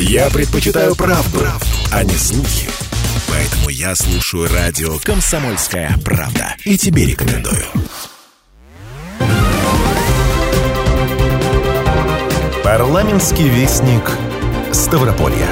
Я предпочитаю правду, а не слухи. Поэтому я слушаю радио «Комсомольская правда». И тебе рекомендую. Парламентский вестник Ставрополья.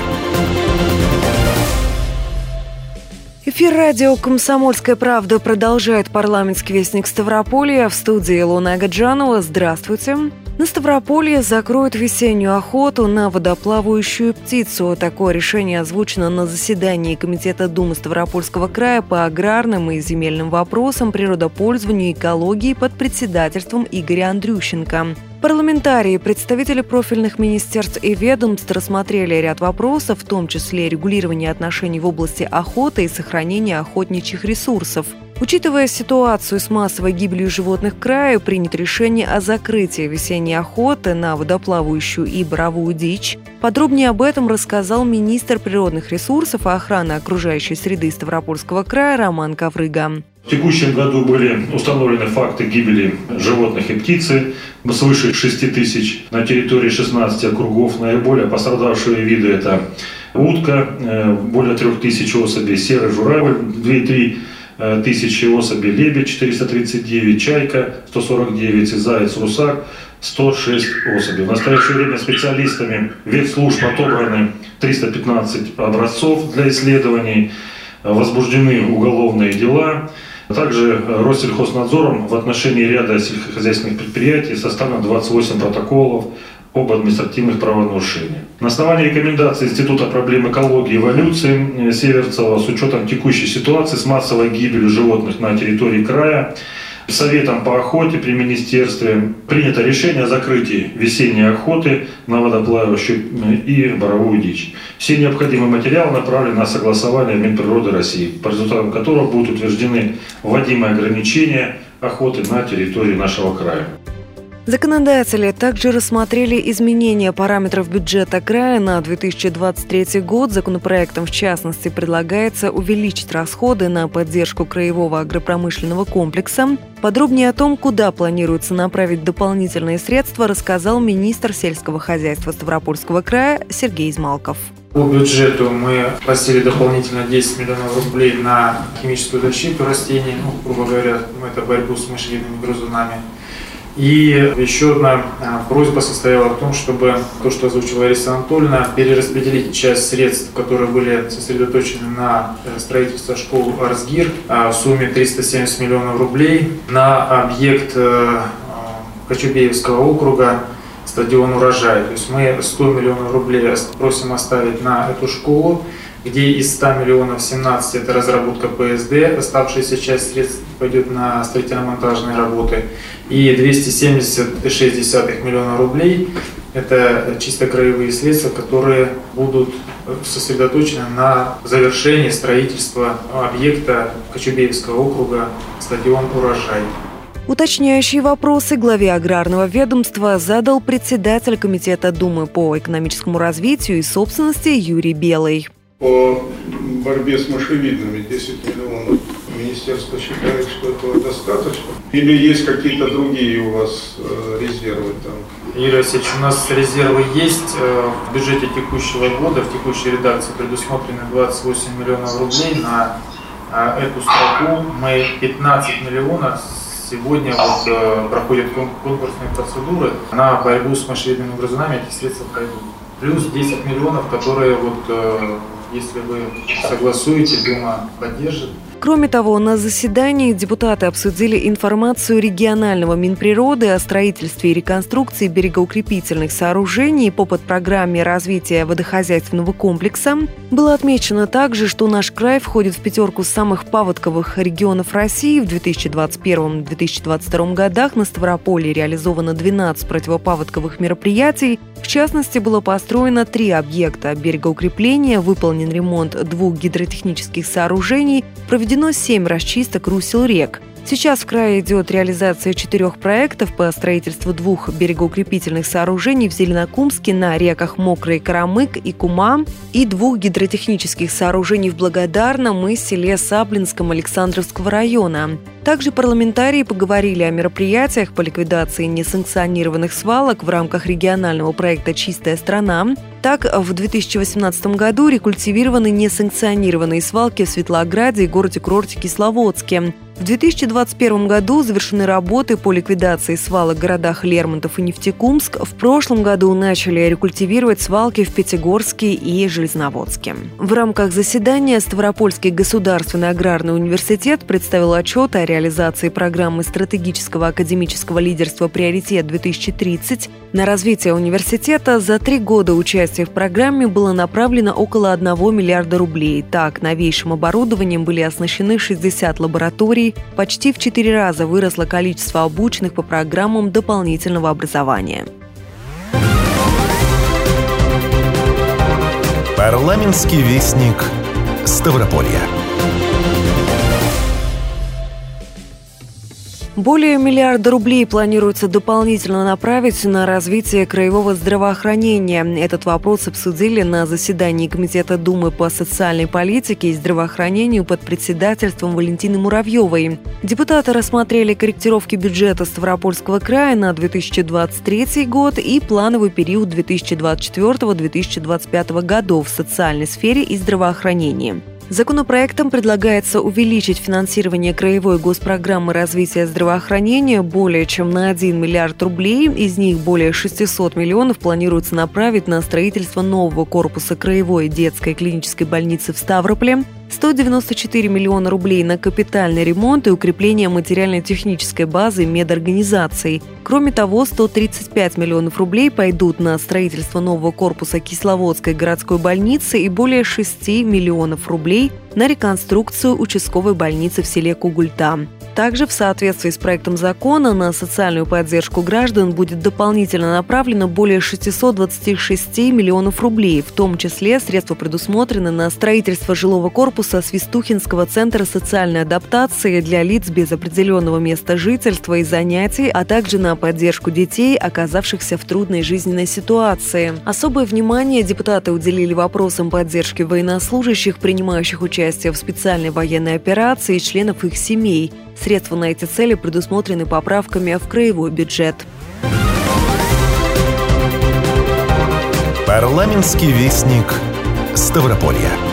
Эфир радио «Комсомольская правда» продолжает парламентский вестник Ставрополья в студии Луна Гаджанова. Здравствуйте. На Ставрополье закроют весеннюю охоту на водоплавающую птицу. Такое решение озвучено на заседании Комитета Думы Ставропольского края по аграрным и земельным вопросам, природопользованию и экологии под председательством Игоря Андрющенко. Парламентарии, представители профильных министерств и ведомств рассмотрели ряд вопросов, в том числе регулирование отношений в области охоты и сохранения охотничьих ресурсов – Учитывая ситуацию с массовой гибелью животных в крае, принято решение о закрытии весенней охоты на водоплавающую и боровую дичь. Подробнее об этом рассказал министр природных ресурсов и охраны окружающей среды Ставропольского края Роман Коврыга. В текущем году были установлены факты гибели животных и птицы свыше 6 тысяч на территории 16 округов. Наиболее пострадавшие виды – это утка, э, более 3 тысяч особей, серый журавль, 2-3 Э, тысячи особей, лебедь 439, чайка 149 и заяц русак 106 особей. В настоящее время специалистами ветслужб отобраны 315 образцов для исследований, возбуждены уголовные дела. Также Россельхознадзором в отношении ряда сельскохозяйственных предприятий составлено 28 протоколов об административных правонарушениях. На основании рекомендаций Института проблем экологии и эволюции э, Северцева с учетом текущей ситуации с массовой гибелью животных на территории края Советом по охоте при министерстве принято решение о закрытии весенней охоты на водоплавающую э, и боровую дичь. Все необходимые материалы направлены на согласование Минприроды России, по результатам которого будут утверждены вводимые ограничения охоты на территории нашего края. Законодатели также рассмотрели изменения параметров бюджета края на 2023 год. Законопроектом, в частности, предлагается увеличить расходы на поддержку краевого агропромышленного комплекса. Подробнее о том, куда планируется направить дополнительные средства, рассказал министр сельского хозяйства Ставропольского края Сергей Измалков. По бюджету мы просили дополнительно 10 миллионов рублей на химическую защиту растений, ну, грубо говоря, это борьбу с мышевидными грызунами. И еще одна а, просьба состояла в том, чтобы то, что озвучила Лариса Анатольевна, перераспределить часть средств, которые были сосредоточены на э, строительство школы Арсгир а, в сумме 370 миллионов рублей на объект э, Кочубеевского округа стадион «Урожай». То есть мы 100 миллионов рублей просим оставить на эту школу, где из 100 миллионов 17 это разработка ПСД, оставшаяся часть средств пойдет на строительно-монтажные работы, и 270,6 миллиона рублей это чисто краевые средства, которые будут сосредоточены на завершении строительства объекта Кочубеевского округа стадион «Урожай». Уточняющие вопросы главе аграрного ведомства задал председатель Комитета Думы по экономическому развитию и собственности Юрий Белый. По борьбе с мышевидными 10 миллионов министерство считает, что этого достаточно? Или есть какие-то другие у вас э, резервы там? Юрий Васильевич, у нас резервы есть. Э, в бюджете текущего года, в текущей редакции предусмотрены 28 миллионов рублей на э, эту строку. Мы 15 миллионов сегодня вот, проходят конкурсные процедуры на борьбу с мышевидными грызунами, эти средства пройдут. Плюс 10 миллионов, которые вот если вы согласуете, Дума поддержит. Кроме того, на заседании депутаты обсудили информацию регионального Минприроды о строительстве и реконструкции берегоукрепительных сооружений по подпрограмме развития водохозяйственного комплекса. Было отмечено также, что наш край входит в пятерку самых паводковых регионов России. В 2021-2022 годах на Ставрополье реализовано 12 противопаводковых мероприятий. В частности, было построено три объекта берегоукрепления, выполнен ремонт двух гидротехнических сооружений, проведено 7 расчисток русел рек. Сейчас в крае идет реализация четырех проектов по строительству двух берегоукрепительных сооружений в Зеленокумске на реках Мокрый Карамык и Кума и двух гидротехнических сооружений в Благодарном и селе Саблинском Александровского района. Также парламентарии поговорили о мероприятиях по ликвидации несанкционированных свалок в рамках регионального проекта «Чистая страна». Так, в 2018 году рекультивированы несанкционированные свалки в Светлограде и городе-курорте Кисловодске. В 2021 году завершены работы по ликвидации свалок в городах Лермонтов и Нефтекумск. В прошлом году начали рекультивировать свалки в Пятигорске и Железноводске. В рамках заседания Ставропольский государственный аграрный университет представил отчет о реализации программы стратегического академического лидерства «Приоритет-2030». На развитие университета за три года участия в программе было направлено около 1 миллиарда рублей. Так, новейшим оборудованием были оснащены 60 лабораторий, почти в четыре раза выросло количество обученных по программам дополнительного образования. Парламентский вестник Ставрополья. Более миллиарда рублей планируется дополнительно направить на развитие краевого здравоохранения. Этот вопрос обсудили на заседании Комитета Думы по социальной политике и здравоохранению под председательством Валентины Муравьевой. Депутаты рассмотрели корректировки бюджета Ставропольского края на 2023 год и плановый период 2024-2025 годов в социальной сфере и здравоохранении. Законопроектом предлагается увеличить финансирование краевой госпрограммы развития здравоохранения более чем на 1 миллиард рублей. Из них более 600 миллионов планируется направить на строительство нового корпуса краевой детской клинической больницы в Ставрополе, 194 миллиона рублей на капитальный ремонт и укрепление материально-технической базы медорганизаций. Кроме того, 135 миллионов рублей пойдут на строительство нового корпуса Кисловодской городской больницы и более 6 миллионов рублей на реконструкцию участковой больницы в селе Кугульта. Также в соответствии с проектом закона на социальную поддержку граждан будет дополнительно направлено более 626 миллионов рублей, в том числе средства предусмотрены на строительство жилого корпуса Свистухинского центра социальной адаптации для лиц без определенного места жительства и занятий, а также на поддержку детей, оказавшихся в трудной жизненной ситуации. Особое внимание депутаты уделили вопросам поддержки военнослужащих, принимающих участие в специальной военной операции и членов их семей. Средства на эти цели предусмотрены поправками в краевой бюджет. Парламентский вестник Ставрополья.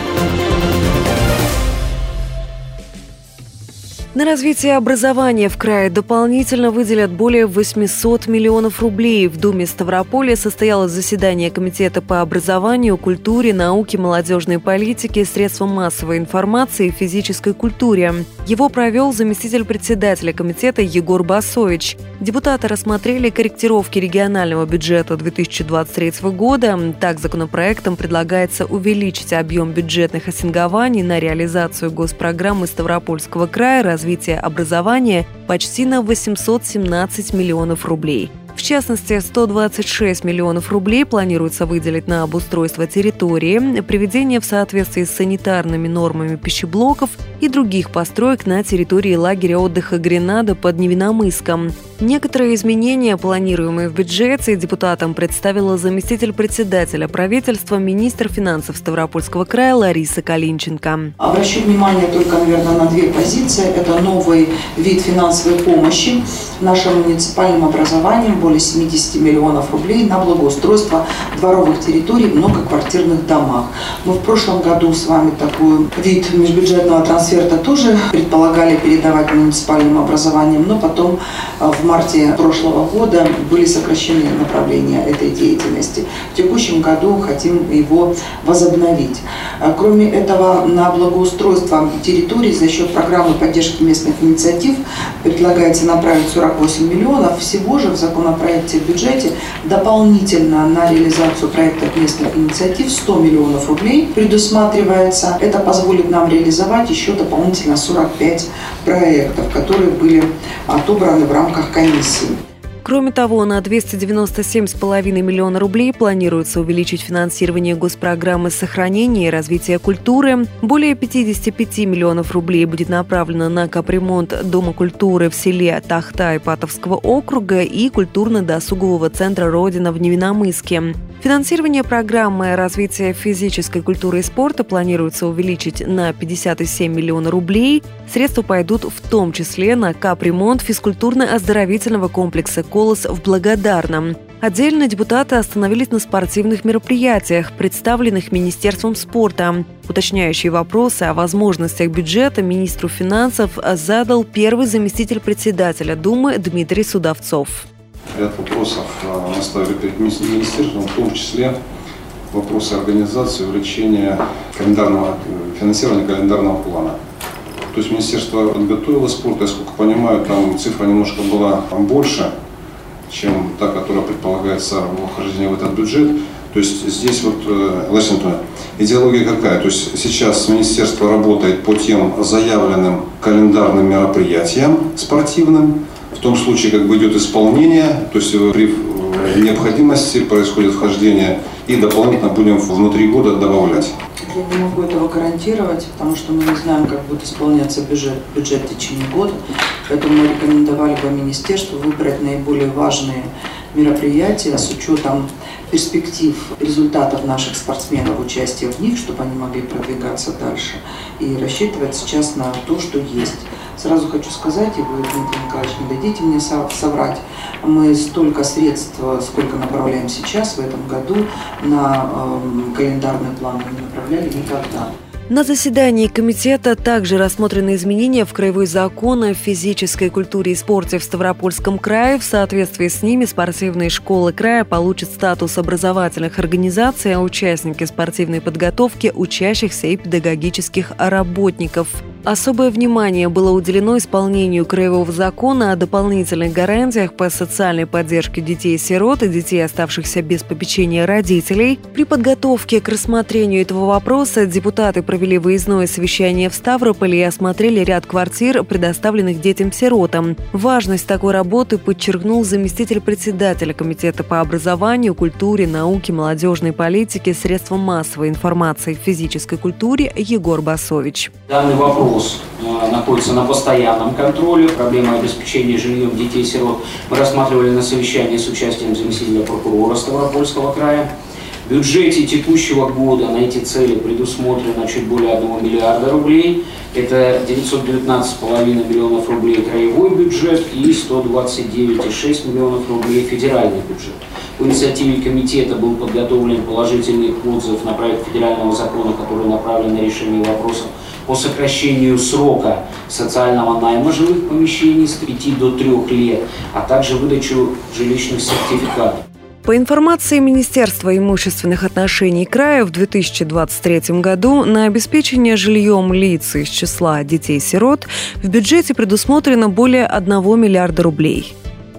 На развитие образования в крае дополнительно выделят более 800 миллионов рублей. В Думе Ставрополя состоялось заседание Комитета по образованию, культуре, науке, молодежной политике, средствам массовой информации и физической культуре. Его провел заместитель председателя комитета Егор Басович. Депутаты рассмотрели корректировки регионального бюджета 2023 года. Так, законопроектом предлагается увеличить объем бюджетных ассингований на реализацию госпрограммы Ставропольского края развития образования почти на 817 миллионов рублей – в частности, 126 миллионов рублей планируется выделить на обустройство территории, приведение в соответствии с санитарными нормами пищеблоков и других построек на территории лагеря отдыха Гренада под Невиномыском. Некоторые изменения, планируемые в бюджете, депутатам представила заместитель председателя правительства, министр финансов Ставропольского края Лариса Калинченко. Обращу внимание только, наверное, на две позиции. Это новый вид финансовой помощи нашим муниципальным образованием более 70 миллионов рублей на благоустройство дворовых территорий в многоквартирных домах. Мы в прошлом году с вами такой вид межбюджетного трансферта тоже предполагали передавать муниципальным образованием, но потом э, в марте прошлого года были сокращены направления этой деятельности. В текущем году хотим его возобновить. Э, кроме этого, на благоустройство территорий за счет программы поддержки местных инициатив предлагается направить 48 миллионов. Всего же в законопроекте проекте в бюджете дополнительно на реализацию проектов местных инициатив 100 миллионов рублей предусматривается. Это позволит нам реализовать еще дополнительно 45 проектов, которые были отобраны в рамках комиссии. Кроме того, на 297,5 миллиона рублей планируется увеличить финансирование госпрограммы сохранения и развития культуры. Более 55 миллионов рублей будет направлено на капремонт Дома культуры в селе Тахта Ипатовского округа и культурно-досугового центра «Родина» в Невиномыске. Финансирование программы развития физической культуры и спорта планируется увеличить на 57 миллионов рублей. Средства пойдут в том числе на капремонт физкультурно-оздоровительного комплекса «Колос» в Благодарном. Отдельно депутаты остановились на спортивных мероприятиях, представленных Министерством спорта. Уточняющие вопросы о возможностях бюджета министру финансов задал первый заместитель председателя Думы Дмитрий Судовцов ряд вопросов мы ставили перед министерством, в том числе вопросы организации, увеличения календарного, финансирования календарного плана. То есть министерство подготовило спорт, я сколько понимаю, там цифра немножко была больше, чем та, которая предполагается в вхождении в этот бюджет. То есть здесь вот, э, Лариса идеология какая? То есть сейчас министерство работает по тем заявленным календарным мероприятиям спортивным, в том случае, как бы идет исполнение, то есть при необходимости происходит вхождение и дополнительно будем внутри года добавлять. Я не могу этого гарантировать, потому что мы не знаем, как будет исполняться бюджет, бюджет в течение года. Поэтому мы рекомендовали бы министерству выбрать наиболее важные мероприятия с учетом перспектив результатов наших спортсменов, участия в них, чтобы они могли продвигаться дальше. И рассчитывать сейчас на то, что есть. Сразу хочу сказать, и вы, Дмитрий Николаевич, не дадите мне соврать, мы столько средств, сколько направляем сейчас, в этом году, на э, календарный план не направляли никогда. На заседании комитета также рассмотрены изменения в краевой закон о физической культуре и спорте в Ставропольском крае. В соответствии с ними спортивные школы края получат статус образовательных организаций, а участники спортивной подготовки – учащихся и педагогических работников. Особое внимание было уделено исполнению Краевого закона о дополнительных гарантиях по социальной поддержке детей-сирот и детей, оставшихся без попечения родителей. При подготовке к рассмотрению этого вопроса депутаты провели выездное совещание в Ставрополе и осмотрели ряд квартир, предоставленных детям-сиротам. Важность такой работы подчеркнул заместитель председателя Комитета по образованию, культуре, науке, молодежной политике, средствам массовой информации, физической культуре Егор Басович. Данный вопрос вопрос э, находится на постоянном контроле. Проблема обеспечения жильем детей-сирот мы рассматривали на совещании с участием заместителя прокурора Ставропольского края. В бюджете текущего года на эти цели предусмотрено чуть более 1 миллиарда рублей. Это 919,5 миллионов рублей краевой бюджет и 129,6 миллионов рублей федеральный бюджет. По инициативе комитета был подготовлен положительный отзыв на проект федерального закона, который направлен на решение вопросов по сокращению срока социального найма жилых помещений с 5 до 3 лет, а также выдачу жилищных сертификатов. По информации Министерства имущественных отношений края, в 2023 году на обеспечение жильем лиц из числа детей-сирот в бюджете предусмотрено более 1 миллиарда рублей.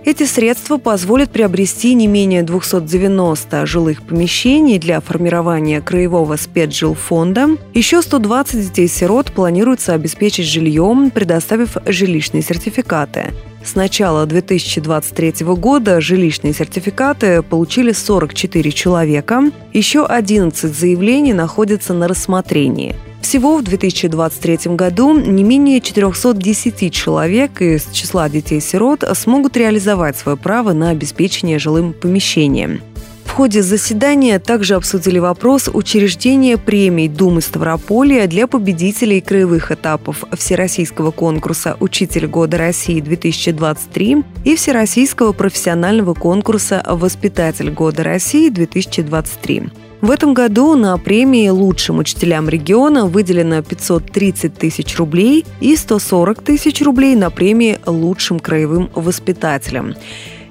Эти средства позволят приобрести не менее 290 жилых помещений для формирования краевого спецжилфонда. Еще 120 детей-сирот планируется обеспечить жильем, предоставив жилищные сертификаты. С начала 2023 года жилищные сертификаты получили 44 человека. Еще 11 заявлений находятся на рассмотрении. Всего в 2023 году не менее 410 человек из числа детей-сирот смогут реализовать свое право на обеспечение жилым помещением. В ходе заседания также обсудили вопрос учреждения премий Думы Ставрополья для победителей краевых этапов Всероссийского конкурса «Учитель года России-2023» и Всероссийского профессионального конкурса «Воспитатель года России-2023». В этом году на премии лучшим учителям региона выделено 530 тысяч рублей и 140 тысяч рублей на премии лучшим краевым воспитателям.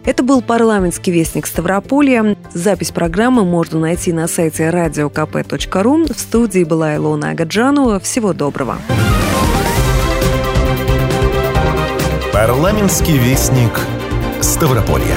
Это был парламентский вестник Ставрополья. Запись программы можно найти на сайте radiokp.ru. В студии была Илона Агаджанова. Всего доброго. Парламентский вестник Ставрополья.